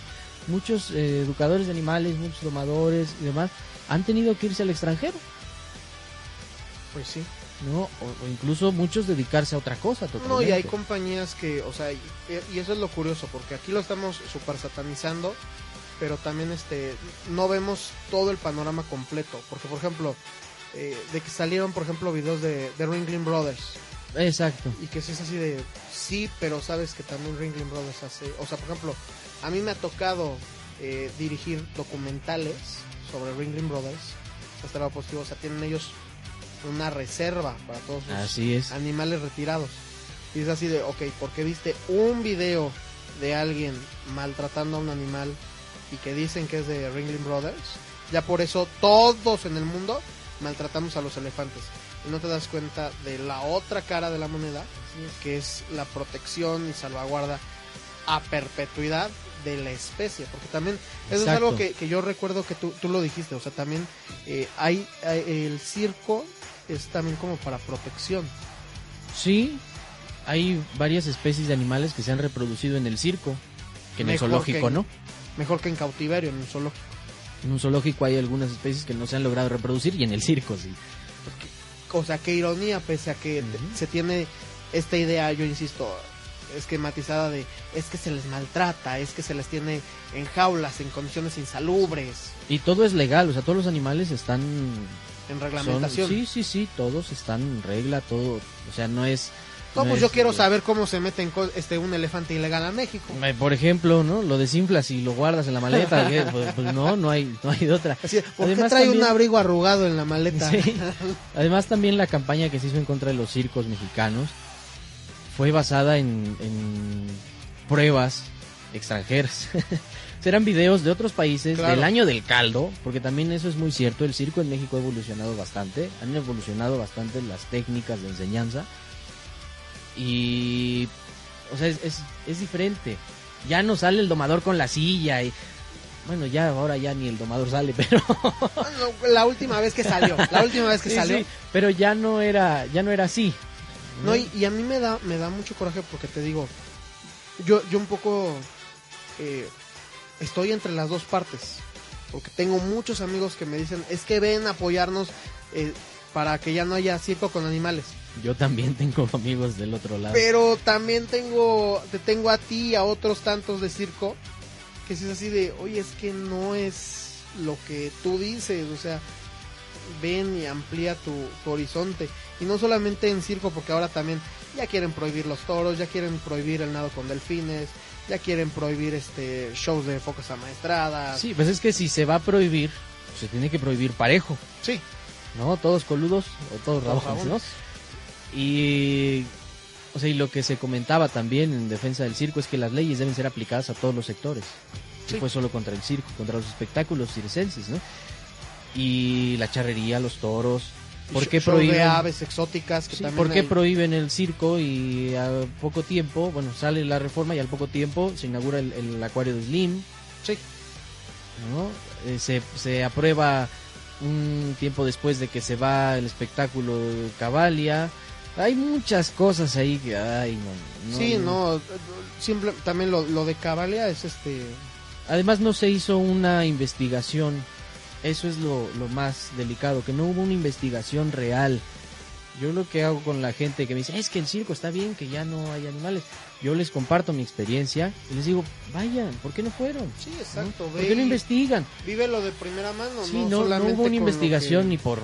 muchos eh, educadores de animales, muchos domadores y demás han tenido que irse al extranjero, Pues sí. ¿No? O, o incluso muchos dedicarse a otra cosa totalmente. No, y hay compañías que, o sea, y, y eso es lo curioso, porque aquí lo estamos super satanizando, pero también este no vemos todo el panorama completo. Porque, por ejemplo, eh, de que salieron, por ejemplo, videos de, de Ringling Brothers, Exacto. y que si es así de, sí, pero sabes que también Ringling Brothers hace, o sea, por ejemplo, a mí me ha tocado eh, dirigir documentales sobre Ringling Brothers, hasta lo positivo, o sea, tienen ellos una reserva para todos Así es. animales retirados. Y es así de, ok, porque viste un video de alguien maltratando a un animal y que dicen que es de Ringling Brothers, ya por eso todos en el mundo maltratamos a los elefantes. Y no te das cuenta de la otra cara de la moneda, que es la protección y salvaguarda a perpetuidad de la especie. Porque también, eso es algo que, que yo recuerdo que tú, tú lo dijiste, o sea, también eh, hay, hay- el circo es también como para protección. Sí, hay varias especies de animales que se han reproducido en el circo, que en el Mejor zoológico que en- no. Mejor que en cautiverio, en un zoológico. En un zoológico hay algunas especies que no se han logrado reproducir y en el circo sí. O sea, qué ironía, pese a que se tiene esta idea, yo insisto, esquematizada de es que se les maltrata, es que se les tiene en jaulas, en condiciones insalubres, Y todo es legal, o sea, todos los animales están en Son- reglamentación. sí, sí, sí, todos están en regla, todo, o sea, no es... no, pues es, yo quiero saber cómo se mete en este, un elefante ilegal a México. eh, Por ejemplo, ¿no? Lo desinflas y lo guardas en la maleta, ¿qué? pues, pues no, no hay, no hay de otra. Así, ¿Por qué Además, trae un también- abrigo arrugado en la maleta? Sí. Además también la campaña que se hizo en contra de los circos mexicanos fue basada en, en pruebas extranjeras. Serán videos de otros países Claro. del año del caldo, porque también eso es muy cierto, el circo en México ha evolucionado bastante, han evolucionado bastante las técnicas de enseñanza y o sea, es, es, es diferente. Ya no sale el domador con la silla y bueno, ya ahora ya ni el domador sale, pero la última vez que salió, la última vez que Sí, salió. sí, pero ya no era ya no era así. No, y, y a mí me da, me da mucho coraje porque te digo, yo, yo un poco, eh, estoy entre las dos partes. Porque tengo muchos amigos que me dicen, es que ven a apoyarnos eh, para que ya no haya circo con animales. Yo también tengo amigos del otro lado. Pero también tengo, te tengo a ti y a otros tantos de circo que si es así de, oye, es que no es lo que tú dices, o sea, ven y amplía tu, tu horizonte. Y no solamente en circo, porque ahora también ya quieren prohibir los toros, ya quieren prohibir el nado con delfines, ya quieren prohibir este shows de focas amaestradas. Sí, pues es que si se va a prohibir, se tiene que prohibir parejo, Sí, ¿no? Todos coludos o todos rabones. Y o sea, y lo que se comentaba también en defensa del circo es que las leyes deben ser aplicadas a todos los sectores. Sí. No fue solo contra el circo, contra los espectáculos circenses, ¿no? Y la charrería, los toros. ¿Por qué prohíben? aves exóticas que Sí, también ¿Por qué hay- prohíben el circo y a poco tiempo, bueno, sale la reforma y al poco tiempo se inaugura el, el acuario de Slim, Sí, ¿no? Eh, se, se aprueba un tiempo después de que se va el espectáculo Cavalia. Hay muchas cosas ahí que, ay, no. no- sí, no, simple, también lo, lo de Cavalia es este... Además no se hizo una investigación, eso es lo, lo más delicado, que no hubo una investigación real. Yo lo que hago con la gente que me dice, es que el circo está bien, que ya no hay animales. Yo les comparto mi experiencia y les digo, vayan, ¿por qué no fueron? Sí, exacto, ¿Por ve qué no investigan? vive lo de primera mano, Sí, no, no, no hubo una investigación que- ni por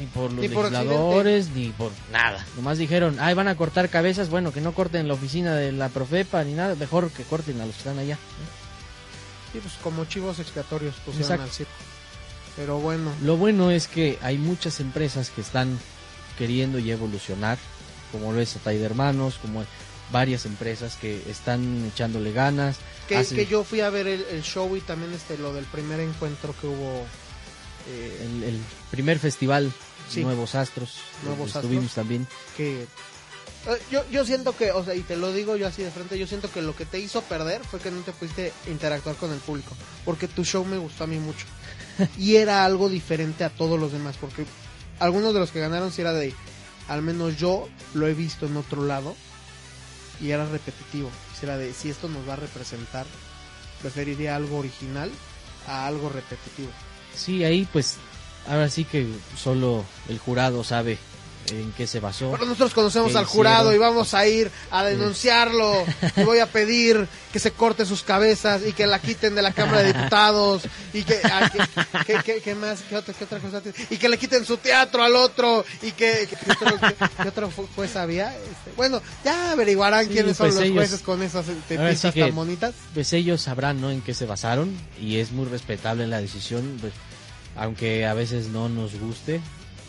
ni por los Ni por legisladores ni por nada. Nomás dijeron, ay, van a cortar cabezas, bueno, que no corten la oficina de la Profepa ni nada, mejor que corten a los que están allá. Sí, pues como chivos expiatorios pusieron Exacto. al circo. Pero bueno, Lo bueno es que hay muchas empresas que están queriendo ya evolucionar, como lo es Atay de Hermanos, como varias empresas que están echándole ganas. que, hacen que yo fui a ver el, el show y también este lo del primer encuentro que hubo. eh, el, el primer festival Sí. Nuevos Astros, Nuevos donde estuvimos Astros. también. que yo, yo siento que, o sea, y te lo digo yo así de frente, yo siento que lo que te hizo perder fue que no te pudiste interactuar con el público, porque tu show me gustó a mí mucho. y era algo diferente a todos los demás, porque algunos de los que ganaron sí era de, al menos yo lo he visto en otro lado, y era repetitivo. Si era de, si esto nos va a representar, preferiría algo original a algo repetitivo. Sí, ahí pues ahora sí que solo el jurado sabe en qué se basó. Pero nosotros conocemos ¿Qué al jurado hicieron? y vamos a ir a denunciarlo y voy a pedir que se corte sus cabezas y que la quiten de la Cámara de Diputados y que, ah, que, que- que- que más, qué otra, qué otra cosa tiene? y que le quiten su teatro al otro y que, que- ¿qué otro, juez había? Este, bueno, ya averiguarán Sí, quiénes son pues los jueces con esas tetitas que- tan bonitas. Pues ellos sabrán ¿no? en qué se basaron y es muy respetable la decisión, pues, aunque a veces no nos guste,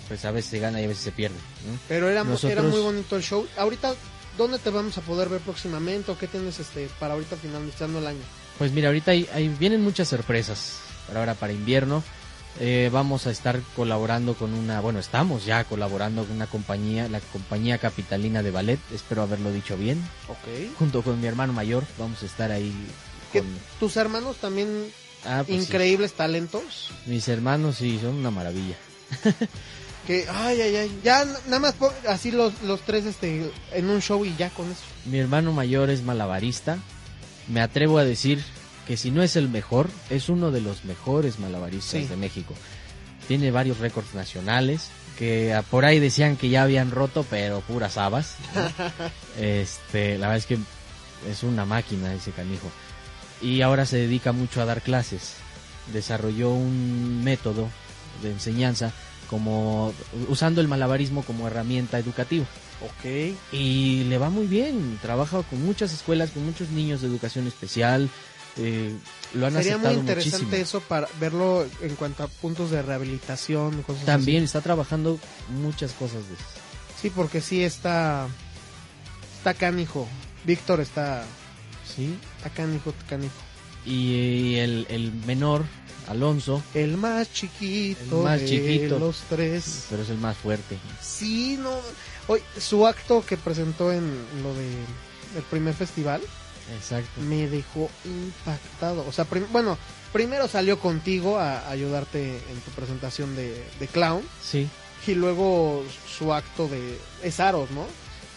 pues a veces se gana y a veces se pierde. ¿no? Pero era, era muy bonito el show. Ahorita, ¿dónde te vamos a poder ver próximamente o qué tienes este para ahorita finalizando el año? Pues mira, ahorita hay, hay- vienen muchas sorpresas para ahora, para invierno. Eh, vamos a estar colaborando con una, bueno, estamos ya colaborando con una compañía, la compañía capitalina de ballet, espero haberlo dicho bien, Ok. junto con mi hermano mayor, vamos a estar ahí con... tus hermanos también Ah, pues sí. increíbles talentos. Mis hermanos sí, son una maravilla. Que, ay, ay, ay. Ya nada más así los, los tres este, en un show y ya con eso. Mi hermano mayor es malabarista. Me atrevo a decir que si no es el mejor, es uno de los mejores malabaristas Sí. de México. Tiene varios récords nacionales que ah, por ahí decían que ya habían roto, pero puras habas. ¿no? este, la verdad es que es una máquina ese canijo. Y ahora se dedica mucho a dar clases. Desarrolló un método de enseñanza como usando el malabarismo como herramienta educativa Ok. y le va muy bien. Trabaja con muchas escuelas, con muchos niños de educación especial. eh, lo han Sería muy interesante muchísimo. eso para verlo en cuanto a puntos de rehabilitación. Cosas También así. está trabajando muchas cosas de esas. Sí, porque sí está. Está canijo. Víctor está. Sí. Está canijo, canijo. Y el, el menor, Alonso, El más chiquito. El más de chiquito. los tres. pero es el más fuerte. Sí, no. Oye, su acto que presentó en lo de el primer festival Exacto. me dejó impactado. O sea, prim- bueno, primero salió contigo a ayudarte en tu presentación de, de clown Sí. y luego su acto de es Aros, ¿no?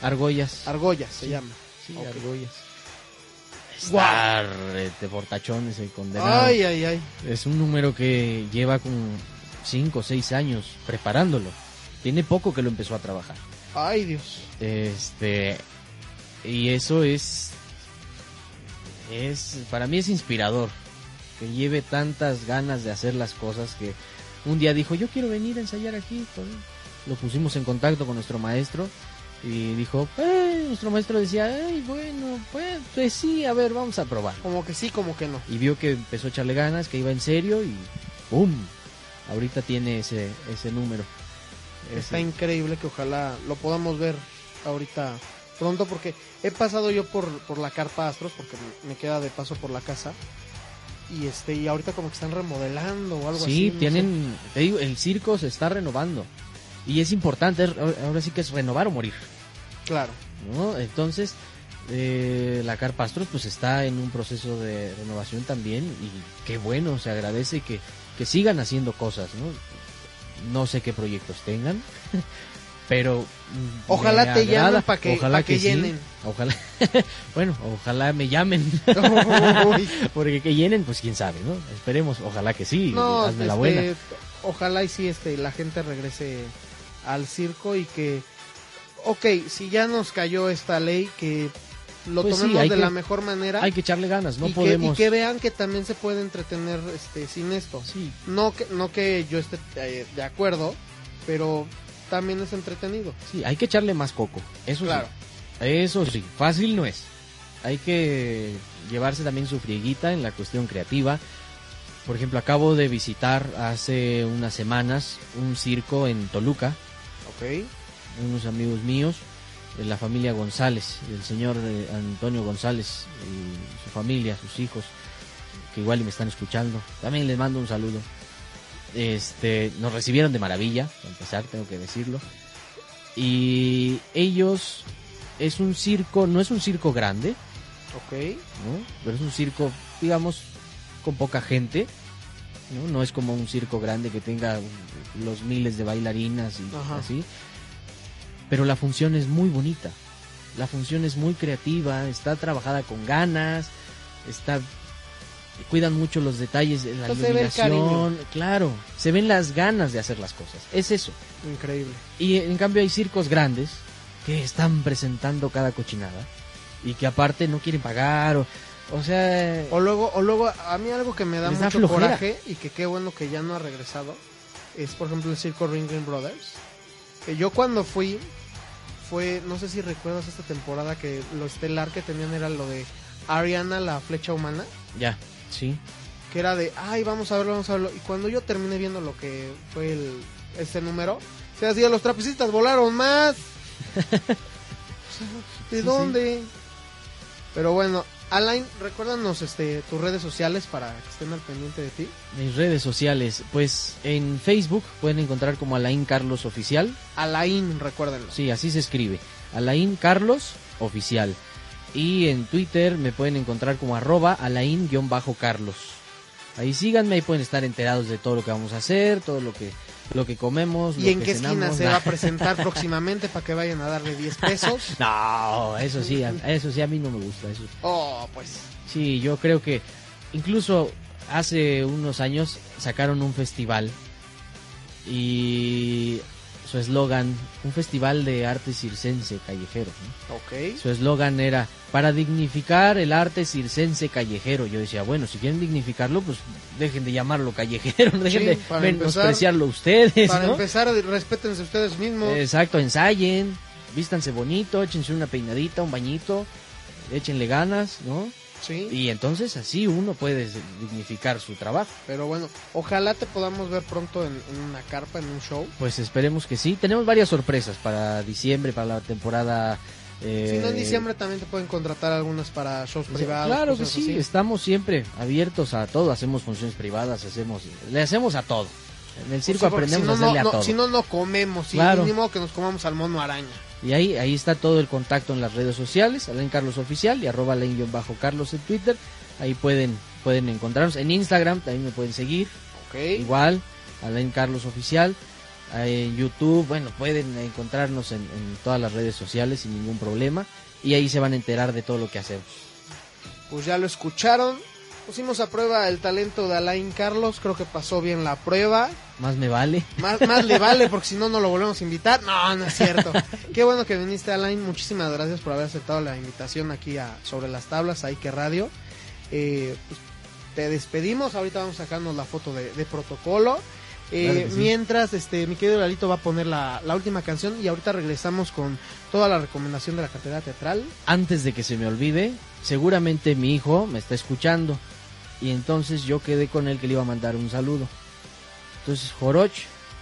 Argollas. Argollas se Sí. llama. Sí, argollas. Estar de portachón ese condenado. Ay, ay, ay. Es un número que lleva como 5 o 6 años preparándolo. Tiene poco que lo empezó a trabajar. Ay, Dios. Este y eso es es para mí es inspirador que lleve tantas ganas de hacer las cosas que un día dijo, "Yo quiero venir a ensayar aquí." Lo pusimos en contacto con nuestro maestro y dijo, eh, nuestro maestro decía, "Ay, bueno, pues, pues sí, a ver, vamos a probar." Como que sí, como que no. y vio que empezó a echarle ganas, que iba en serio y ¡pum! Ahorita tiene ese, ese número. Está Ese- increíble que ojalá lo podamos ver ahorita pronto porque he pasado yo por, por la carpa Astros porque me- queda de paso por la casa y este y ahorita como que están remodelando o algo así. sí, no sé. tienen, te digo, el circo se está renovando. Y es importante, es- ahora sí que es renovar o morir, Claro. ¿no? Entonces, eh, la Carpastros pues está en un proceso de renovación también y qué bueno, se agradece que, que sigan haciendo cosas, ¿no? No sé qué proyectos tengan, pero... Ojalá te llamen que- Ojalá pa' que sí. llenen. Ojalá, bueno, ojalá me llamen. Porque que llenen, pues quién sabe, ¿no? Esperemos, ojalá que sí, No, hazme la este, buena. ojalá y sí este la gente regrese al circo y que ok, si ya nos cayó esta ley que lo Pues tomemos de que- la mejor manera Hay que echarle ganas, no y, que, podemos... y que vean que también se puede entretener este sin esto. Sí, No que no que yo esté eh, de acuerdo, pero también es entretenido. sí, hay que echarle más coco, eso Claro. sí. Eso sí, fácil no es. Hay que llevarse también su frieguita en la cuestión creativa. Por ejemplo, acabo de visitar hace unas semanas un circo en Toluca, Ok. unos amigos míos, de la familia González, el señor eh, Antonio González y su familia, sus hijos, que igual y me están escuchando. También les mando un saludo. Este, nos recibieron de maravilla, para empezar, tengo que decirlo. Y ellos es un circo, no es un circo grande, Ok. ¿no? Pero es un circo, digamos, con poca gente, ¿no? No es como un circo grande que tenga los miles de bailarinas y Ajá. así. Pero la función es muy bonita. La función es muy creativa, está trabajada con ganas, está cuidan mucho los detalles de la iluminación, claro, se ven las ganas de hacer las cosas. Es eso. Increíble. Y en cambio hay circos grandes que están presentando cada cochinada y que aparte no quieren pagar o, o sea, O luego, o luego, a mí algo que me da mucho coraje y que qué bueno que ya no ha regresado es, por ejemplo, el circo Ringling Brothers. Que yo cuando fui, fue, no sé si recuerdas esta temporada que lo estelar que tenían era lo de Ariana, la flecha humana, ya, sí. que era de, ay, vamos a verlo, vamos a verlo. Y cuando yo terminé viendo lo que fue el, este número, se hacía, los trapecistas volaron más. ¿De Sí, dónde? Pero bueno, Alain, recuérdanos este, tus redes sociales para que estén al pendiente de ti. Mis redes sociales, pues en Facebook pueden encontrar como Alain Carlos Oficial, Alain, recuérdenlo. sí, así se escribe, Alain Carlos Oficial. Y en Twitter me pueden encontrar como arroba Alain-Carlos. Ahí síganme, ahí pueden estar enterados de todo lo que vamos a hacer, todo lo que lo que comemos, ¿Y lo en que qué esquina cenamos. se va a presentar próximamente para que vayan a darle 10 pesos? No, eso sí, a- eso sí a mí no me gusta. Eso. Oh, pues. Sí, yo creo que incluso hace unos años sacaron un festival y su eslogan, un festival de arte circense callejero. ¿no? Ok. Su eslogan era para dignificar el arte circense callejero. Yo decía, bueno, si quieren dignificarlo, pues dejen de llamarlo callejero, dejen de menospreciarlo ustedes, Para ¿no? empezar, respétense ustedes mismos. Exacto, ensayen, vístanse bonito, échense una peinadita, un bañito, échenle ganas, ¿no? Sí. Y entonces así uno puede dignificar su trabajo. Pero bueno, ojalá te podamos ver pronto en, en una carpa, en un show. Pues esperemos que sí. Tenemos varias sorpresas para diciembre, para la temporada. eh, Si no, en diciembre también te pueden contratar algunas para shows privados. Claro que sí, así. estamos siempre abiertos a todo. Hacemos funciones privadas, hacemos, le hacemos a todo. En el circo Sí, aprendemos si no, a hacerle no, a todo. Si no, no comemos. Y Claro. ni modo que nos comamos al mono araña. Y ahí, ahí está todo el contacto en las redes sociales, Alain Carlos Oficial y arroba Alain-Carlos en Twitter. Ahí pueden, pueden encontrarnos. En Instagram también me pueden seguir. Igual, Alain Carlos Oficial. En YouTube, bueno, pueden encontrarnos en, en todas las redes sociales sin ningún problema. Y ahí se van a enterar de todo lo que hacemos. pues ya lo escucharon. Pusimos a prueba el talento de Alain Carlos, creo que pasó bien la prueba. Más me vale. Más, más le vale porque si no, no lo volvemos a invitar. No, no es cierto. Qué bueno que viniste, Alain. Muchísimas gracias por haber aceptado la invitación aquí a Sobre las Tablas, ahí que radio. Eh, pues, te despedimos. Ahorita vamos a sacarnos la foto de, de protocolo. Eh, Claro que sí. Mientras, este, mi querido Lalito va a poner la, la última canción y ahorita regresamos con toda la recomendación de la cartera teatral. Antes de que se me olvide, seguramente mi hijo me está escuchando. Y entonces yo quedé con él que le iba a mandar un saludo. Entonces, Joroch,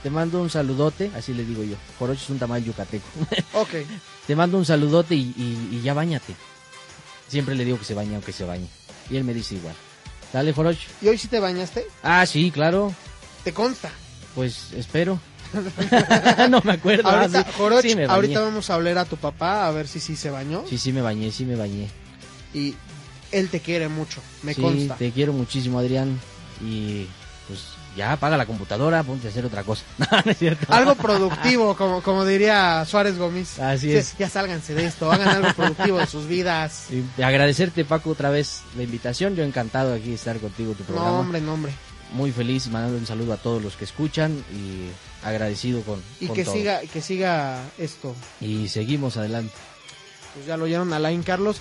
te mando un saludote, así le digo yo. Joroch es un tamal yucateco. Ok. te mando un saludote y, y- y ya bañate. Siempre le digo que se bañe aunque se bañe. Y él me dice igual. Dale, Joroch. ¿Y hoy sí te bañaste? Ah, sí, claro. ¿Te consta? Pues espero. no me acuerdo. Ah, ahorita, sí. Joroch, Sí me bañé. ahorita vamos a hablar a tu papá a ver si sí se bañó. Sí, sí me bañé, sí me bañé. Y él te quiere mucho, me sí, consta. te quiero muchísimo, Adrián. Y pues ya apaga la computadora, ponte a hacer otra cosa. No, no es cierto. Algo productivo, como, como diría Suárez Gómez. Así Sí, es. Ya sálganse de esto, hagan algo productivo de sus vidas. Y agradecerte, Paco, otra vez la invitación. Yo encantado aquí de estar contigo en tu programa. No, hombre, no, hombre. Muy feliz, mandando un saludo a todos los que escuchan y agradecido con, Y con que todo. siga, que siga esto. Y seguimos adelante. Pues ya lo oyeron Alain Carlos.